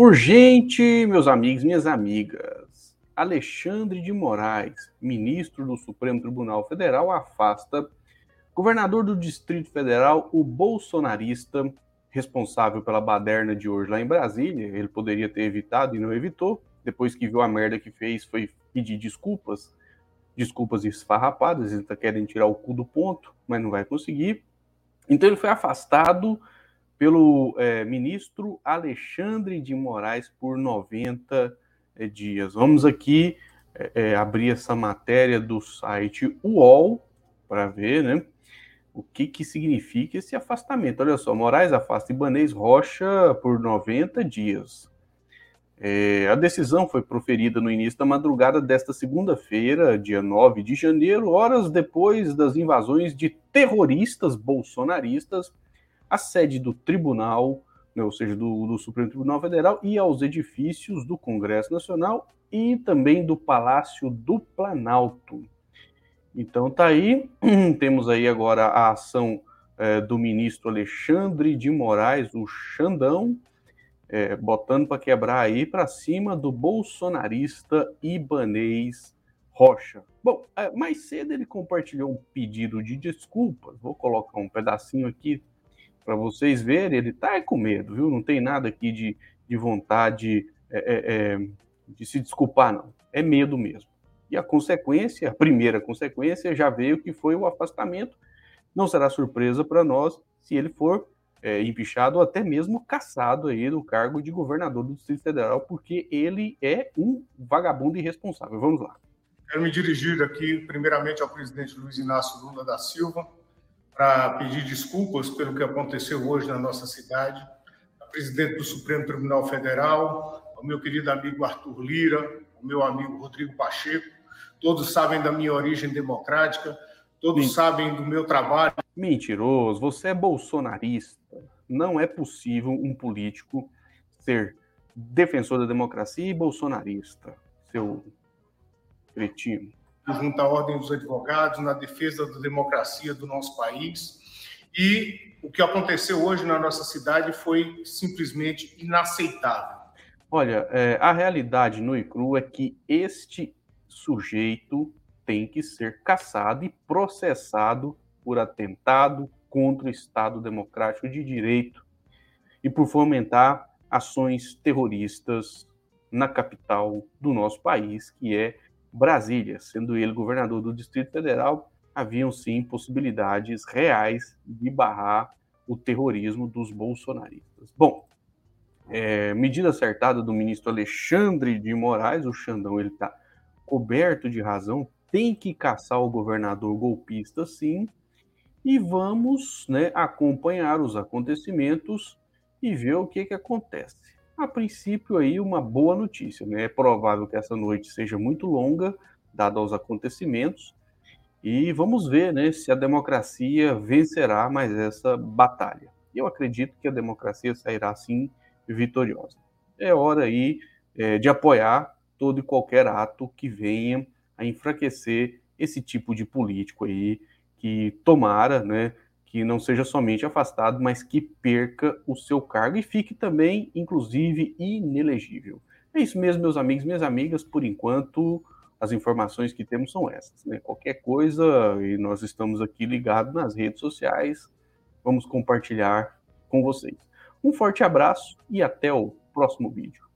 Urgente, meus amigos, minhas amigas. Alexandre de Moraes, ministro do Supremo Tribunal Federal, afasta governador do Distrito Federal, o bolsonarista responsável pela baderna de hoje lá em Brasília. Ele poderia ter evitado e não evitou. Depois que viu a merda que fez, foi pedir desculpas. Desculpas esfarrapadas. Ele está querendo tirar o cu do ponto, mas não vai conseguir. Então ele foi afastado pelo é, ministro Alexandre de Moraes por 90 é, dias. Vamos aqui é, é, abrir essa matéria do site UOL para ver né, o que, que significa esse afastamento. Olha só, Moraes afasta Ibanês Rocha por 90 dias. É, a decisão foi proferida no início da madrugada desta segunda-feira, dia 9 de janeiro, horas depois das invasões de terroristas bolsonaristas à sede do tribunal, né, ou seja, do, do Supremo Tribunal Federal, e aos edifícios do Congresso Nacional e também do Palácio do Planalto. Então tá aí, temos aí agora a ação é, do ministro Alexandre de Moraes, o Xandão, é, botando para quebrar aí para cima do bolsonarista Ibanês Rocha. Bom, é, mais cedo ele compartilhou um pedido de desculpas. Vou colocar um pedacinho aqui para vocês verem, ele tá com medo, viu? Não tem nada aqui de, de vontade é, é, é, de se desculpar, não. É medo mesmo. E a consequência, a primeira consequência, já veio que foi o afastamento. Não será surpresa para nós se ele for é, empichado ou até mesmo caçado aí do cargo de governador do Distrito Federal, porque ele é um vagabundo irresponsável. Vamos lá. Quero me dirigir aqui, primeiramente, ao presidente Luiz Inácio Lula da Silva, para pedir desculpas pelo que aconteceu hoje na nossa cidade, a presidente do Supremo Tribunal Federal, ao meu querido amigo Arthur Lira, ao meu amigo Rodrigo Pacheco. Todos sabem da minha origem democrática, todos Sim. sabem do meu trabalho. Mentiroso, você é bolsonarista. Não é possível um político ser defensor da democracia e bolsonarista, seu cretino junto à Ordem dos Advogados, na defesa da democracia do nosso país. E o que aconteceu hoje na nossa cidade foi simplesmente inaceitável. Olha, é, a realidade no ICRU é que este sujeito tem que ser caçado e processado por atentado contra o Estado Democrático de Direito e por fomentar ações terroristas na capital do nosso país, que é Brasília, sendo ele governador do Distrito Federal, haviam sim possibilidades reais de barrar o terrorismo dos bolsonaristas. Bom, é, medida acertada do ministro Alexandre de Moraes, o Xandão ele está coberto de razão, tem que caçar o governador golpista sim, e vamos né, acompanhar os acontecimentos e ver o que, que acontece a princípio aí uma boa notícia, né? É provável que essa noite seja muito longa, dado aos acontecimentos, e vamos ver, né, se a democracia vencerá mais essa batalha. Eu acredito que a democracia sairá sim vitoriosa. É hora aí é, de apoiar todo e qualquer ato que venha a enfraquecer esse tipo de político aí que tomara, né, que não seja somente afastado, mas que perca o seu cargo e fique também, inclusive, inelegível. É isso mesmo, meus amigos, minhas amigas. Por enquanto, as informações que temos são essas. Né? Qualquer coisa, e nós estamos aqui ligados nas redes sociais, vamos compartilhar com vocês. Um forte abraço e até o próximo vídeo.